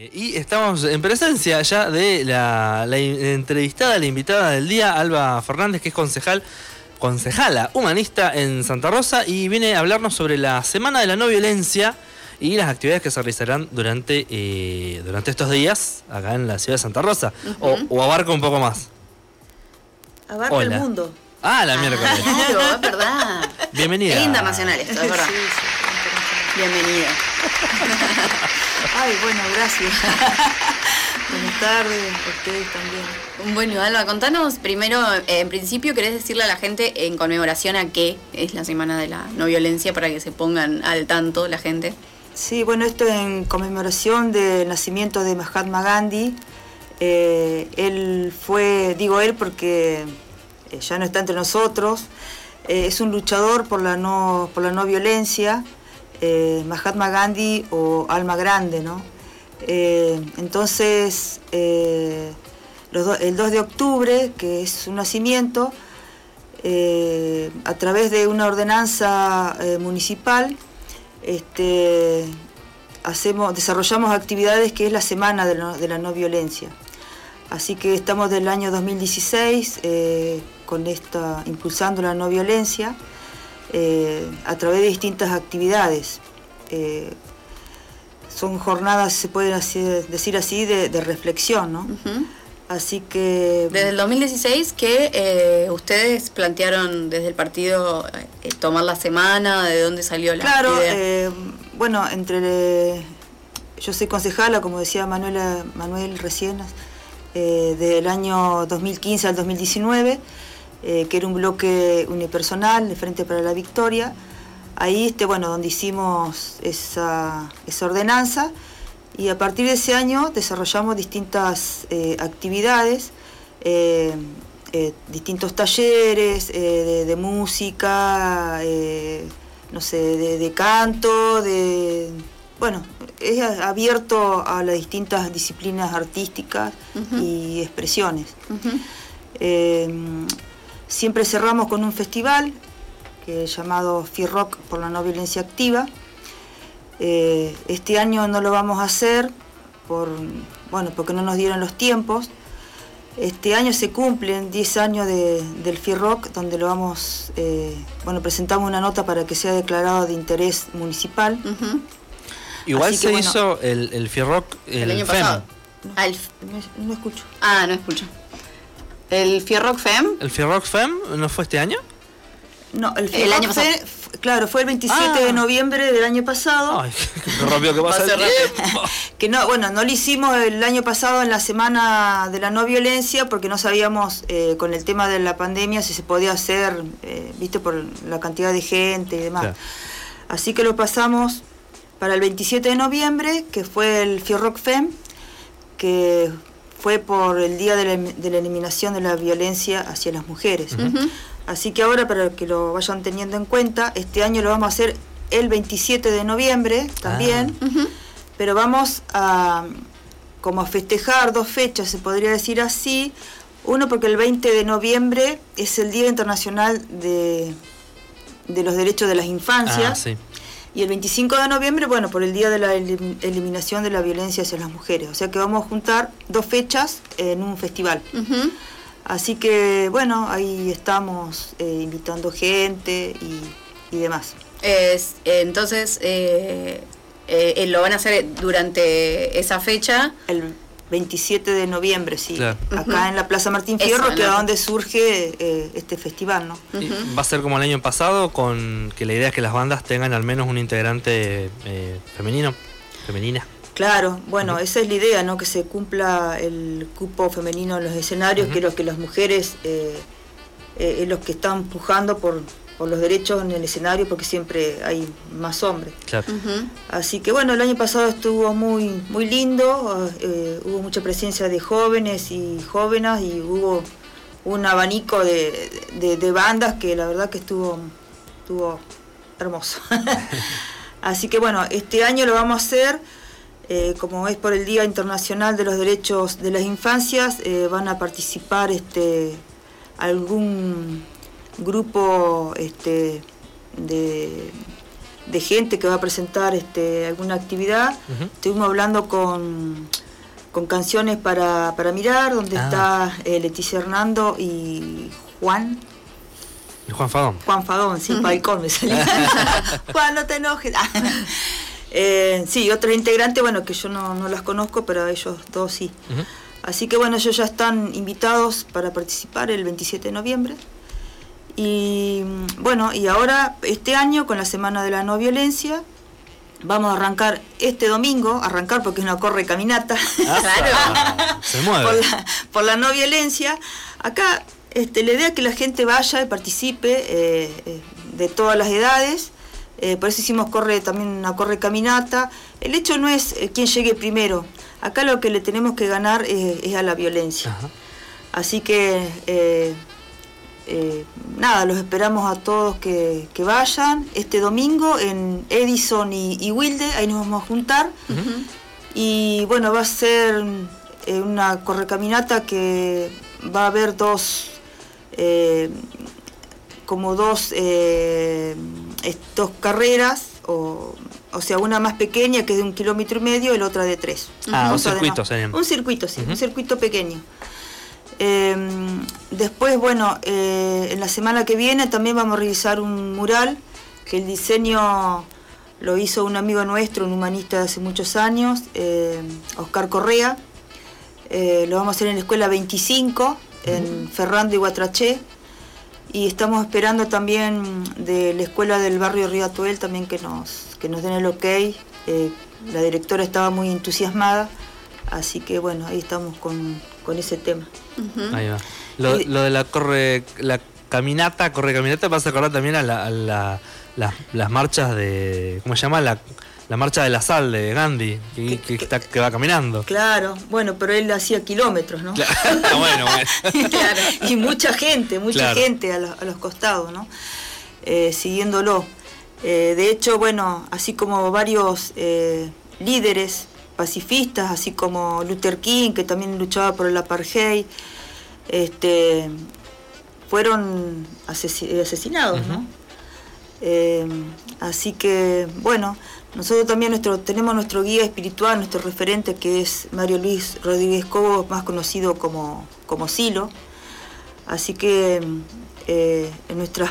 Eh, y estamos en presencia ya de la, la entrevistada, la invitada del día, Alba Fernández, que es concejal, concejala humanista en Santa Rosa y viene a hablarnos sobre la Semana de la No Violencia y las actividades que se realizarán durante, eh, durante estos días acá en la ciudad de Santa Rosa. o, abarca un poco más. Abarca el mundo. Ah, la miércoles. Claro, es verdad. Bienvenida. Es internacional esto, es verdad. Bienvenida. Ay, bueno, gracias. Buenas tardes, a ustedes también. Bueno, Alba, contanos primero, eh, en principio, ¿querés decirle a la gente en conmemoración a qué es la Semana de la No Violencia para que se pongan al tanto la gente? Sí, bueno, esto en conmemoración del nacimiento de Mahatma Gandhi. Eh, él fue, digo él porque eh, ya no está entre nosotros, es un luchador por la no, por la no violencia eh, Mahatma Gandhi o Alma Grande, ¿no? Eh, entonces, eh, el 2 de octubre, que es su nacimiento, a través de una ordenanza municipal, este, hacemos, desarrollamos actividades que es la Semana de, la No Violencia. Así que estamos del año 2016 con esta, impulsando la no violencia. Eh, a través de distintas actividades. Eh, son jornadas, se puede decir así, de, reflexión, ¿no? Así que... Desde el 2016 que eh, ustedes plantearon desde el partido tomar la semana, ¿de dónde salió la Claro, bueno, entre... yo soy concejala, como decía Manuela, Manuel recién, del año 2015 al 2019. Eh, que era un bloque unipersonal de Frente para la Victoria. Ahí, este, bueno, donde hicimos esa, ordenanza y a partir de ese año desarrollamos distintas eh, actividades, eh, distintos talleres de, música, no sé, de, canto, de... Bueno, es abierto a las distintas disciplinas artísticas y expresiones. Siempre cerramos con un festival que es llamado Rock por la no violencia activa. Eh, este año no lo vamos a hacer por, bueno, porque no nos dieron los tiempos. Este año se cumplen 10 años del Rock, donde lo vamos, eh, bueno, presentamos una nota para que sea declarado de interés municipal. Igual se hizo el, el Fierrock el, año pasado. Ah, no escucho. Ah, no escucho. ¿El Fierrock Fem? ¿El Fierrock Fem no fue este año? No, el, el año pasado. claro, fue el 27 de ah. noviembre del año pasado. Ay, qué rápido que pasa el Que no, bueno, no lo hicimos el año pasado en la semana de la no violencia porque no sabíamos eh, con el tema de la pandemia si se podía hacer, eh, viste, por la cantidad de gente y demás. Así que lo pasamos para el 27 de noviembre, que fue el Fierrock Fem, que fue por el Día de la, Eliminación de la Violencia hacia las Mujeres. Así que ahora, para que lo vayan teniendo en cuenta, este año lo vamos a hacer el 27 de noviembre también, ah. pero vamos a como a festejar dos fechas, se podría decir así. Uno porque el 20 de noviembre es el Día Internacional de, de los Derechos de las Infancias. Ah, y el 25 de noviembre, bueno, por el Día de la Eliminación de la Violencia hacia las Mujeres. O sea que vamos a juntar dos fechas en un festival. Así que, bueno, ahí estamos eh, invitando gente y, demás. Es, entonces, eh, eh, lo van a hacer durante esa fecha. El 27 de noviembre, sí. Acá en la Plaza Martín Fierro, que es donde surge eh, este festival, ¿no? Va a ser como el año pasado, con que la idea es que las bandas tengan al menos un integrante eh, femenino, femenina. Claro, bueno, esa es la idea, ¿no? Que se cumpla el cupo femenino en los escenarios, que, los, que las mujeres eh, es los que están pujando por, por los derechos en el escenario porque siempre hay más hombres. Así que bueno, el año pasado estuvo muy, muy lindo, eh, hubo mucha presencia de jóvenes y jóvenes y hubo un abanico de, bandas que la verdad que estuvo, estuvo hermoso. Así que bueno, este año lo vamos a hacer. Eh, como es por el Día Internacional de los Derechos de las Infancias, eh, van a participar este, algún grupo este, de, de gente que va a presentar este, alguna actividad. Estuvimos hablando con, con canciones para, para mirar, donde Ah. está eh, Leticia Hernando y Juan, Y Juan Fagón. Juan Fagón, sí, Paicón me salió. Juan, no te enojes. Eh, sí, otros integrantes, bueno, que yo no, no las conozco, pero ellos dos sí. Así que bueno, ellos ya están invitados para participar el 27 de noviembre. Y bueno, y ahora, este año, con la Semana de la No Violencia, vamos a arrancar este domingo, arrancar porque es una corre caminata. Ah, Se mueve. por la, por la no violencia. Acá este, la idea es que la gente vaya y participe eh, eh, de todas las edades. Eh, por eso hicimos corre también una corre caminata. El hecho no es eh, quién llegue primero. Acá lo que le tenemos que ganar es a la violencia. Ajá. Así que eh, nada, los esperamos a todos que, que vayan este domingo en Edison y, y Wilde, ahí nos vamos a juntar. Y bueno, va a ser eh, una correcaminata que va a haber dos, eh, como dos, eh, dos carreras, o, o sea, una más pequeña que es de un kilómetro y medio y la otra de tres. Ah, un circuito. Un circuito, sí, un circuito pequeño. Eh, después, bueno, eh, en la semana que viene también vamos a realizar un mural, que el diseño lo hizo un amigo nuestro, un humanista de hace muchos años, eh, Oscar Correa. Eh, lo vamos a hacer en la escuela 25, en Ferrando y Guatraché. Y estamos esperando también de la escuela del barrio Río Atuel también que nos, que nos den el ok. Eh, la directora estaba muy entusiasmada, así que bueno, ahí estamos con, con ese tema. Ahí va. Lo, Y- lo de la corre, la caminata, corre caminata, vas a acordar también a, la- a la- las, las marchas de, ¿cómo se llama? La, la marcha de la sal de Gandhi, que, que está, que va caminando. Claro, bueno, pero él hacía kilómetros, ¿no? Claro. bueno, bueno. Claro, y mucha gente, mucha Claro. gente a, los- a los costados, ¿no? Eh, siguiéndolo. Eh, de hecho, bueno, así como varios eh, líderes pacifistas, así como Luther King, que también luchaba por el apartheid, este, fueron asesi- asesinados, ¿no? Eh, así que, bueno, nosotros también nuestro, tenemos nuestro guía espiritual, nuestro referente, que es Mario Luis Rodríguez Cobo, más conocido como, como Silo. Así que eh, en nuestras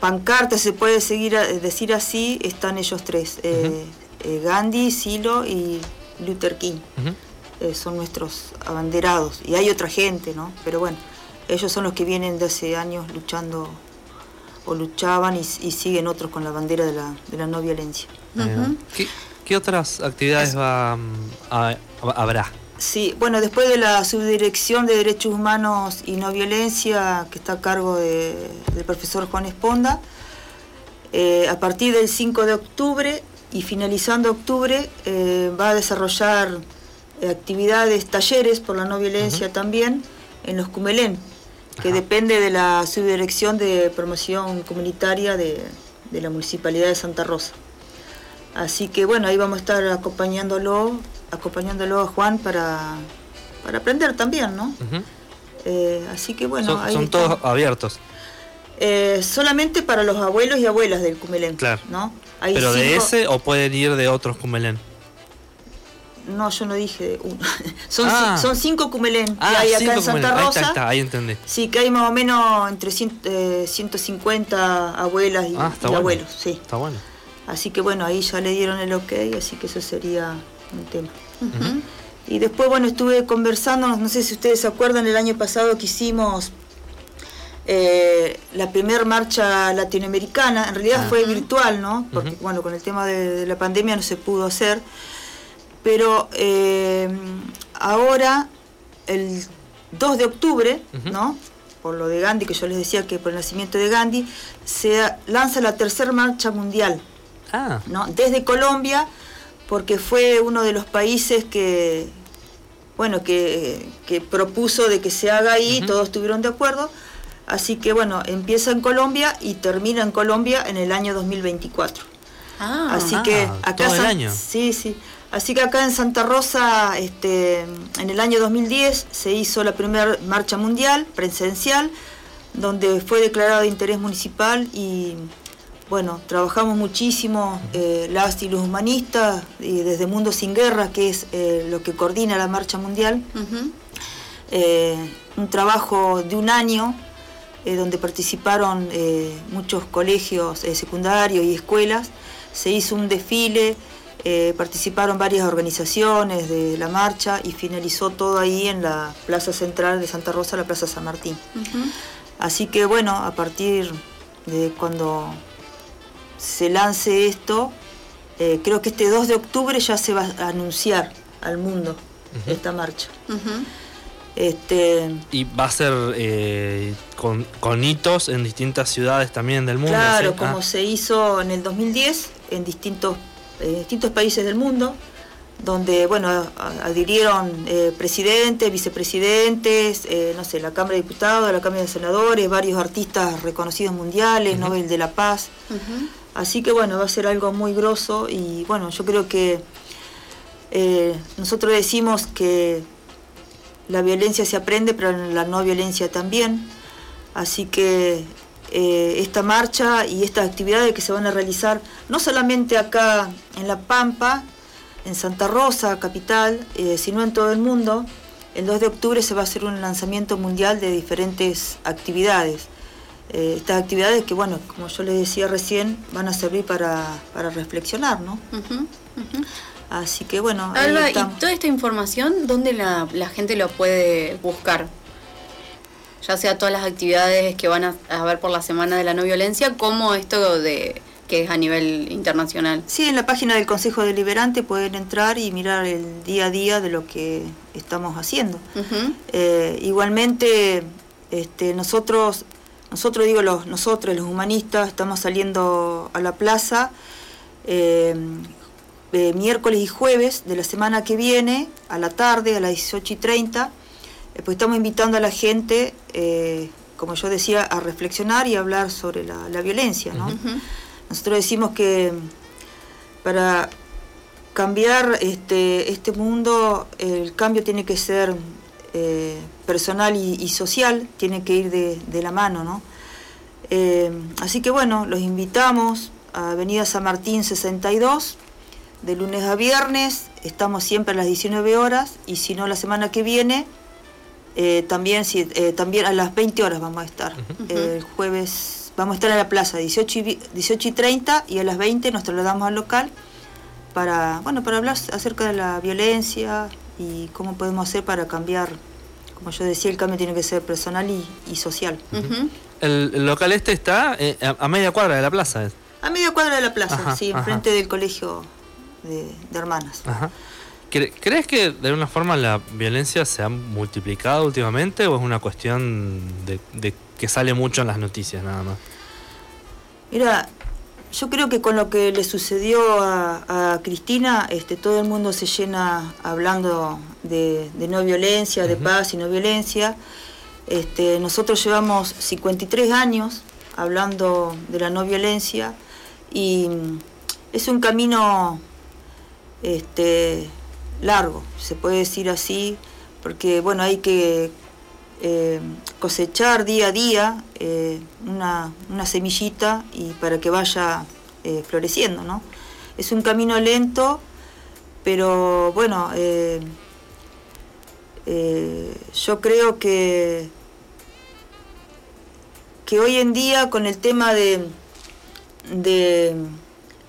pancartas, se puede seguir decir así, están ellos tres, eh, eh, Gandhi, Silo y Luther King. Eh, son nuestros abanderados. Y hay otra gente, ¿no? Pero bueno, ellos son los que vienen de hace años luchando o luchaban y, y siguen otros con la bandera de la, de la no violencia. ¿Qué, qué otras actividades va, a- habrá? Sí, bueno, después de la subdirección de Derechos Humanos y No Violencia, que está a cargo de- del profesor Juan Esponda, eh, a partir del 5 de octubre y finalizando octubre eh, va a desarrollar eh, actividades, talleres por la no violencia también en los Cumelén, que Ajá. depende de la subdirección de promoción comunitaria de, de la Municipalidad de Santa Rosa. Así que bueno, ahí vamos a estar acompañándolo, acompañándolo a Juan para, para aprender también, ¿no? Eh, así que bueno, son ahí son todos abiertos. Eh, solamente para los abuelos y abuelas del Cumelén, Claro. ¿no? Hay ¿Pero de ese o pueden ir de otros Cumelén? No, yo no dije de uno. son, Ah. son cinco Cumelén que Ah, hay acá en Santa Cumelén. Rosa. ahí está, ahí entendí. Sí, que hay más o menos entre cien- eh, 150 abuelas y, Ah, está y bueno. abuelos, sí. Está bueno. Así que bueno, ahí ya le dieron el ok, así que eso sería un tema. Y después, bueno, estuve conversando, no sé si ustedes se acuerdan, el año pasado que hicimos eh, la primer marcha latinoamericana, en realidad Ah. fue virtual, ¿no? Porque, bueno, con el tema de, de la pandemia no se pudo hacer. Pero eh, ahora, el 2 de octubre. ¿no? Por lo de Gandhi, que yo les decía que por el nacimiento de Gandhi, se lanza la tercera marcha mundial. Ah, ¿no? desde Colombia, porque fue uno de los países que, bueno, que, que propuso de que se haga ahí, todos estuvieron de acuerdo. Así que bueno, empieza en Colombia y termina en Colombia en el año 2024. Ah, Así ah, que acá todo el San- año. Sí, sí. Así que acá en Santa Rosa, este, en el año 2010 se hizo la primera marcha mundial presencial, donde fue declarado de interés municipal y bueno, trabajamos muchísimo eh, las y los humanistas, y desde Mundo Sin Guerra, que es eh, lo que coordina la Marcha Mundial. Eh, un trabajo de un año donde participaron muchos colegios secundarios y escuelas. Se hizo un desfile, participaron varias organizaciones de la marcha y finalizó todo ahí en la Plaza Central de Santa Rosa, la Plaza San Martín. Así que bueno, a partir de cuando se lance esto, eh, creo que este 2 de octubre ya se va a anunciar al mundo esta marcha. Este, y va a ser eh, con, hitos en distintas ciudades también del mundo. Claro, como ah. se hizo en el 2010 en distintos, eh, distintos países del mundo, donde bueno adhirieron presidentes, vicepresidentes, no sé, la Cámara de Diputados, la Cámara de Senadores, varios artistas reconocidos mundiales, Nobel de la Paz. Así que bueno, va a ser algo muy grosso y bueno, yo creo que eh, nosotros decimos que la violencia se aprende, pero la no violencia también. Así que eh, esta marcha y estas actividades que se van a realizar, no solamente acá en La Pampa, en Santa Rosa, capital, eh, sino en todo el mundo, el 2 de octubre se va a hacer un lanzamiento mundial de diferentes actividades. Eh, estas actividades que, bueno, como yo les decía recién, van a servir para, reflexionar, ¿no? Así que bueno. ¿y toda esta información dónde la, gente lo puede buscar? Ya sea todas las actividades que van a haber por la Semana de la No Violencia, como esto de que es a nivel internacional. Sí, en la página del Consejo Deliberante pueden entrar y mirar el día a día de lo que estamos haciendo. Eh, igualmente, este, nosotros nosotros, digo los, nosotros, los humanistas, estamos saliendo a la plaza eh, miércoles y jueves de la semana que viene, a la tarde, a las 18 y 30. Eh, pues estamos invitando a la gente, eh, como yo decía, a reflexionar y hablar sobre la, violencia. Nosotros decimos que para cambiar este, este mundo, el cambio tiene que ser eh, personal y, social tiene que ir de, la mano, ¿no? Eh, así que bueno, los invitamos a Avenida San Martín 62, de lunes a viernes, estamos siempre a las 19 horas y si no la semana que viene, eh, también, también a las 20 horas vamos a estar. el jueves vamos a estar en la plaza 18 y, 18 y 30 y a las 20 nos trasladamos al local para, bueno, para hablar acerca de la violencia, y cómo podemos hacer para cambiar, como yo decía, el cambio tiene que ser personal y, social. el, local este está eh, a, media cuadra de la plaza. A media cuadra de la plaza, sí, enfrente del colegio de, hermanas. ¿Crees que de alguna forma la violencia se ha multiplicado últimamente o es una cuestión de, de que sale mucho en las noticias nada más? Mira, yo creo que con lo que le sucedió a, Cristina, este, todo el mundo se llena hablando de, no violencia, de paz y no violencia. Este, nosotros llevamos 53 años hablando de la no violencia y es un camino este, largo, se puede decir así, porque bueno, hay que eh, cosechar día a día eh, una, semillita y para que vaya eh, floreciendo, ¿no? Es un camino lento, pero bueno, yo creo que, que hoy en día con el tema de, de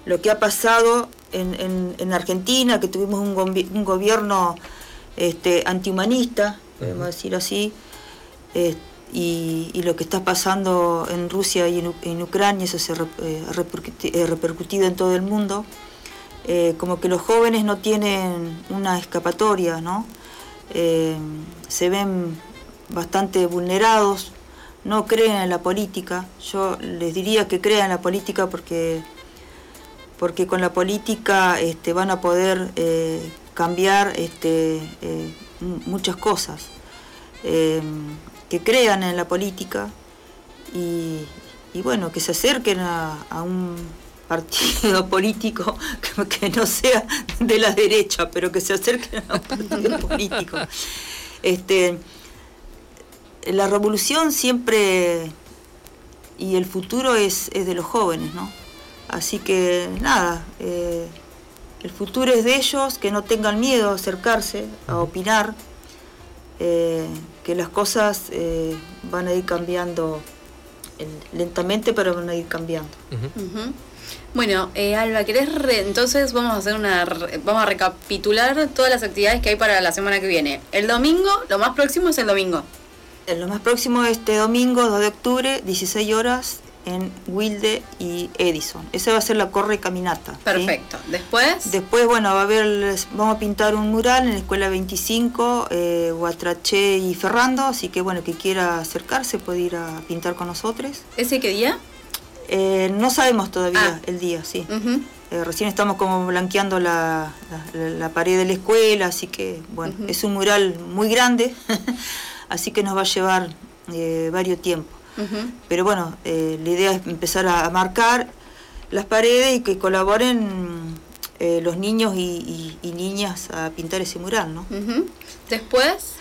lo que ha pasado en, Argentina, que tuvimos un, un gobierno este, antihumanista, podemos decir así, eh, y, lo que está pasando en Rusia y en, Ucrania, eso se ha eh, eh, repercutido en todo el mundo, como que los jóvenes no tienen una escapatoria, ¿no? se ven bastante vulnerados, no creen en la política. Yo les diría que crean en la política porque, porque con la política este, van a poder cambiar este, muchas cosas que crean en la política y, bueno, que se acerquen a, un partido político que, no sea de la derecha, pero que se acerquen a un partido político. Este, la revolución siempre y el futuro es, de los jóvenes, ¿no? Así que nada, eh, el futuro es de ellos, que no tengan miedo a acercarse, a opinar, eh, que las cosas eh, van a ir cambiando eh, lentamente, pero van a ir cambiando. Bueno, eh, Alba, ¿querés re- entonces vamos a hacer una re- vamos a recapitular todas las actividades que hay para la semana que viene. El domingo, lo más próximo es el domingo. Eh, Lo más próximo este domingo, 2 de octubre, 16 horas, en Wilde y Edison. Esa va a ser la corre caminata. ¿sí? Perfecto. Después, Después, bueno, va a haber, vamos a pintar un mural en la escuela 25, eh, Guatraché y Ferrando, así que bueno, que quiera acercarse puede ir a pintar con nosotros. ¿ese qué día? Eh, no sabemos todavía Ah. el día, sí. Eh, recién estamos como blanqueando la, la- la pared de la escuela, así que bueno, es un mural muy grande, así que nos va a llevar eh, varios tiempos. Pero bueno, eh, la idea es empezar a, a marcar las paredes y que colaboren eh, los niños y, y- y niñas a pintar ese mural, ¿no? Ujú. Después,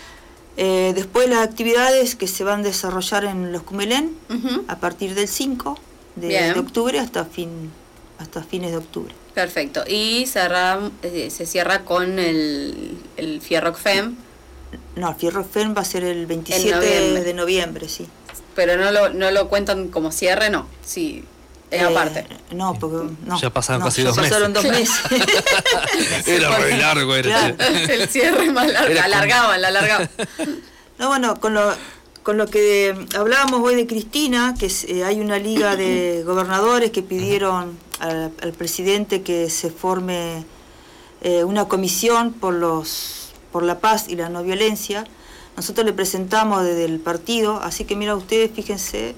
Eh, después las actividades que se van a desarrollar en los Cumelén a partir del 5 de, octubre hasta fin hasta fines de octubre. perfecto. Y cerra- eh, se cierra con el, el Fierroc Fem, No, el Fierro Fem va a ser el 27 noviembre. de noviembre, sí. Pero no lo, no lo cuentan como cierre, no. Sí, es Eh, aparte. No, porque no. Ya pasaron no, casi ya dos pasaron dos meses. Era re largo, era. Claro. el cierre más largo. Era La alargaban, la alargaban. No, bueno, con lo, con lo que hablábamos hoy de Cristina, que es, eh, hay una liga de gobernadores que pidieron al, al presidente que se forme eh, una comisión por los por la paz y la no violencia. Nosotros le presentamos desde el partido, así que mira ustedes, fíjense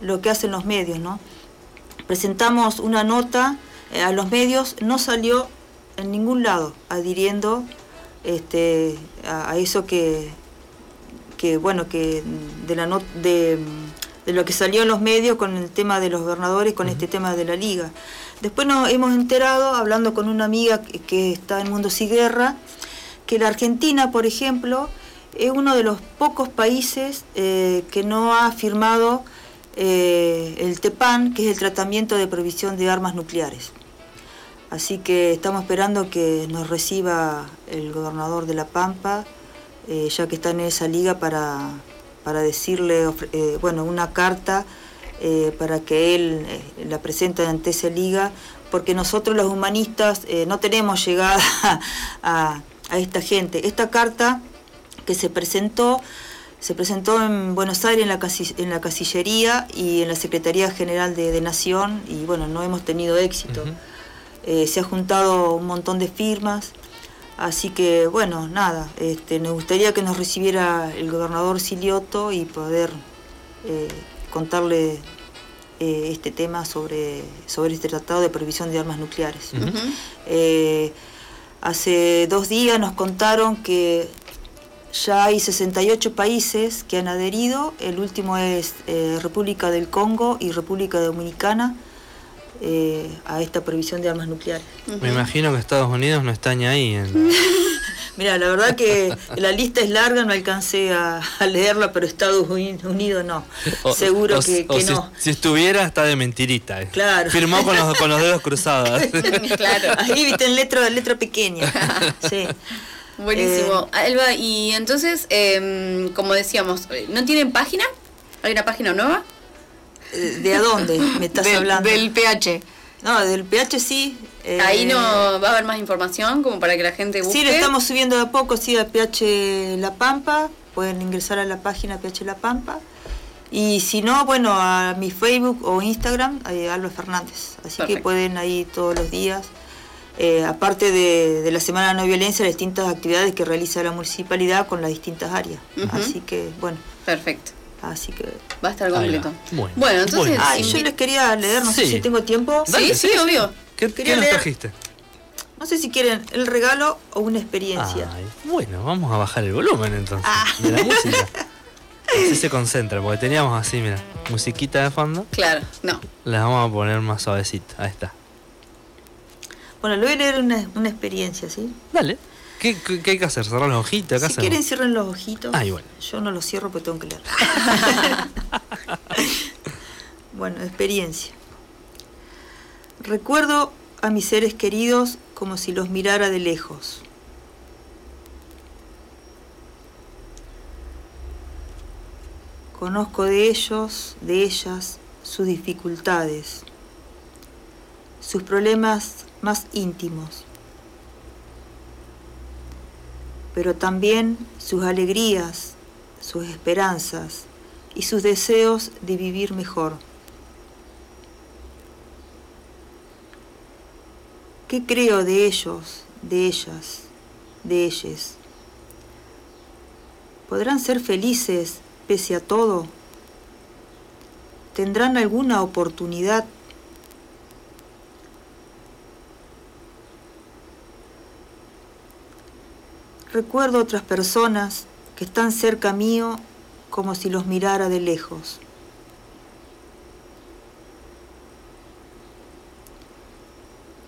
lo que hacen los medios, ¿no? Presentamos una nota eh, a los medios, no salió en ningún lado adhiriendo este, a, a eso que, que bueno que de la not- de, de lo que salió en los medios con el tema de los gobernadores con este tema de la liga después nos hemos enterado hablando con una amiga que, que está en Mundo Sin Guerra que la Argentina por ejemplo es uno de los pocos países eh, que no ha firmado eh, el TEPAN que es el tratamiento de provisión de armas nucleares Así que estamos esperando que nos reciba el gobernador de La Pampa, eh, ya que está en esa liga, para, para decirle, bueno, una carta para que él la presente ante esa liga, porque nosotros los humanistas no tenemos llegada a, a esta gente. Esta carta que se presentó, se presentó en Buenos Aires en la, casi- en la Casillería y en la Secretaría General de, de Nación, y bueno, no hemos tenido éxito. Eh, se ha juntado un montón de firmas, así que bueno, nada, este, nos gustaría que nos recibiera el gobernador Silioto y poder eh, contarle eh, este tema sobre, sobre este tratado de prohibición de armas nucleares. Hace dos días nos contaron que ya hay 68 países que han adherido, el último es eh, República del Congo y República Dominicana eh, a esta prohibición de armas nucleares. Me imagino que Estados Unidos no está ni ahí. En... Mira, la verdad que la lista es larga, no alcancé a, a leerla, pero Estados Uni- Unidos no. O- Seguro o- que, o que si, no. si estuviera, está de mentirita. eh. Claro. Firmó con los, con los dedos cruzados. claro. Ahí viste en letra, letra pequeña. Sí. Buenísimo. Eh, Elba, y entonces, em, como decíamos, ¿no tienen página? ¿Hay una página nueva? Eh, ¿De a dónde me estás Del- hablando? Del PH. No, del PH sí. eh, Ahí no va a haber más información como para que la gente busque. Sí, le estamos subiendo de a poco, sí, al PH La Pampa. Pueden ingresar a la página PH La Pampa. Y si no, bueno, a mi Facebook o Instagram, eh, Alba Fernández. Así que pueden ahí todos los días. Eh, aparte de, de la Semana de No Violencia, las distintas actividades que realiza la municipalidad con las distintas áreas. Así que, bueno, Perfecto. así que... Va a estar completo. va. Bueno, entonces. bueno. Ah, yo les quería leer, no sé si tengo tiempo. Dale, Sí, sí, obvio. ¿Qué, Quería qué nos leer- trajiste? No sé si quieren el regalo o una experiencia. Ay, bueno, vamos a bajar el volumen entonces Ah. de la música. Así se concentra, porque teníamos así, mira, musiquita de fondo. Claro, no. La vamos a poner más suavecita. Ahí está. Bueno, le voy a leer una, una experiencia, ¿sí? Dale. ¿Qué, qué, qué hay que hacer? ¿Cerrar los ojitos? ¿Qué Si hacemos? quieren cierren los ojitos. Ay, bueno. Yo no los cierro porque tengo que leer. bueno, experiencia. Recuerdo a mis seres queridos como si los mirara de lejos. Conozco de ellos, de ellas, sus dificultades, sus problemas más íntimos, pero también sus alegrías, sus esperanzas y sus deseos de vivir mejor. ¿Qué creo de ellos, de ellas, de ellas? ¿Podrán ser felices pese a todo? ¿Tendrán alguna oportunidad? Recuerdo otras personas que están cerca mío como si los mirara de lejos.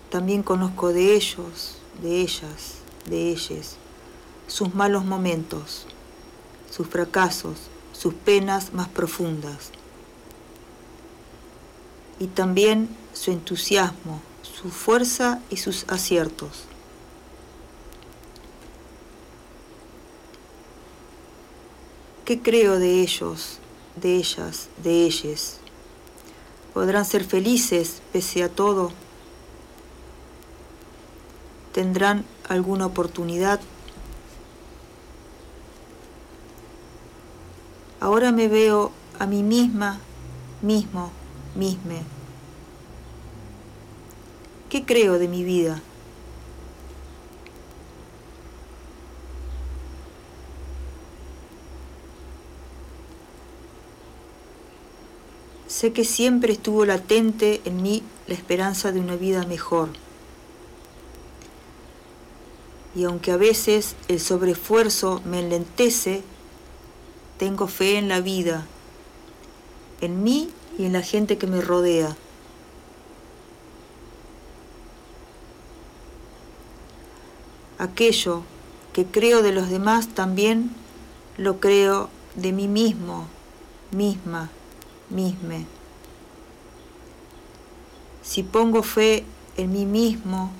También conozco de ellos, de ellas, de ellas, sus malos momentos, sus fracasos, sus penas más profundas. Y también su entusiasmo, su fuerza y sus aciertos. ¿Qué creo de ellos, de ellas, de ellas? ¿Podrán ser felices pese a todo? ¿Tendrán alguna oportunidad? Ahora me veo a mí misma, mismo, misme. ¿Qué creo de mi vida? Sé que siempre estuvo latente en mí la esperanza de una vida mejor. Y aunque a veces el sobreesfuerzo me enlentece, tengo fe en la vida, en mí y en la gente que me rodea. Aquello que creo de los demás también lo creo de mí mismo, misma, misme. Si pongo fe en mí mismo,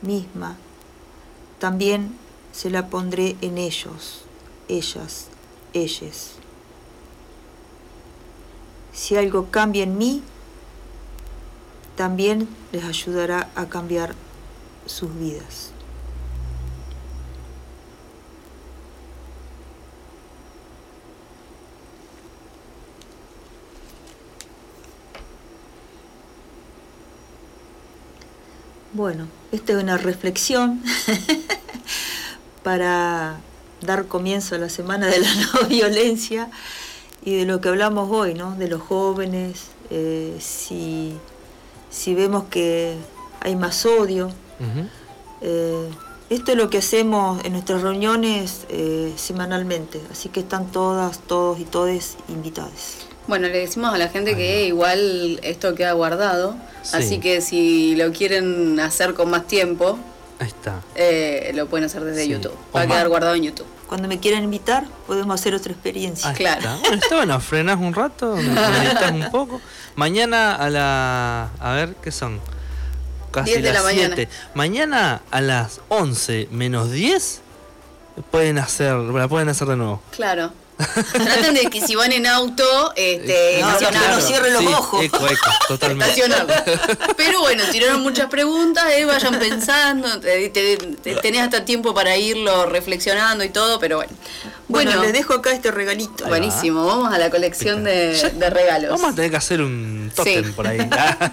misma, también se la pondré en ellos, ellas, ellas. Si algo cambia en mí, también les ayudará a cambiar sus vidas. Bueno, esta es una reflexión para dar comienzo a la semana de la no violencia y de lo que hablamos hoy, ¿no? De los jóvenes, eh, si, si, vemos que hay más odio. eh, esto es lo que hacemos en nuestras reuniones eh, semanalmente, así que están todas, todos y todes invitadas. Bueno, le decimos a la gente que igual esto queda guardado, Sí. así que si lo quieren hacer con más tiempo, Ahí está. eh, lo pueden hacer desde Sí. YouTube. O Va a quedar guardado en YouTube. Cuando me quieran invitar, podemos hacer otra experiencia. Ahí Claro. está. Bueno, está bueno, frenás un rato, meditas un poco. Mañana a la. A ver, ¿qué son? Casi 10 de las la mañana. 7. Mañana a las 11 menos 10 pueden hacer, la pueden hacer de nuevo. Claro. Traten de que si van en auto, este, No, no, no cierren los Sí, ojos. Eco, eco, totalmente. Pero bueno, tiraron muchas preguntas, eh, vayan pensando, te- te- te- tenés hasta tiempo para irlo reflexionando y todo, pero bueno. Bueno, Bueno, les dejo acá este regalito. Buenísimo, vamos a la colección de, regalos. Vamos a tener que hacer un tótem Sí. por ahí.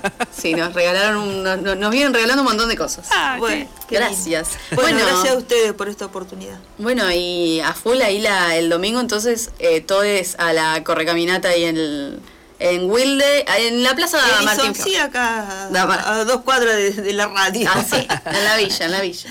Sí, nos regalaron, un- nos, vienen regalando un montón de cosas. Bueno, qué lindo. Gracias. Bueno, gracias a ustedes por esta oportunidad. Bueno, y a full ahí la, el domingo, entonces, eh, todo es a la correcaminata ahí en, el- en Wilde, en la plaza Edison, Martín sí, acá a dos cuadras de, de la radio. Ah, sí, en la villa, en la villa.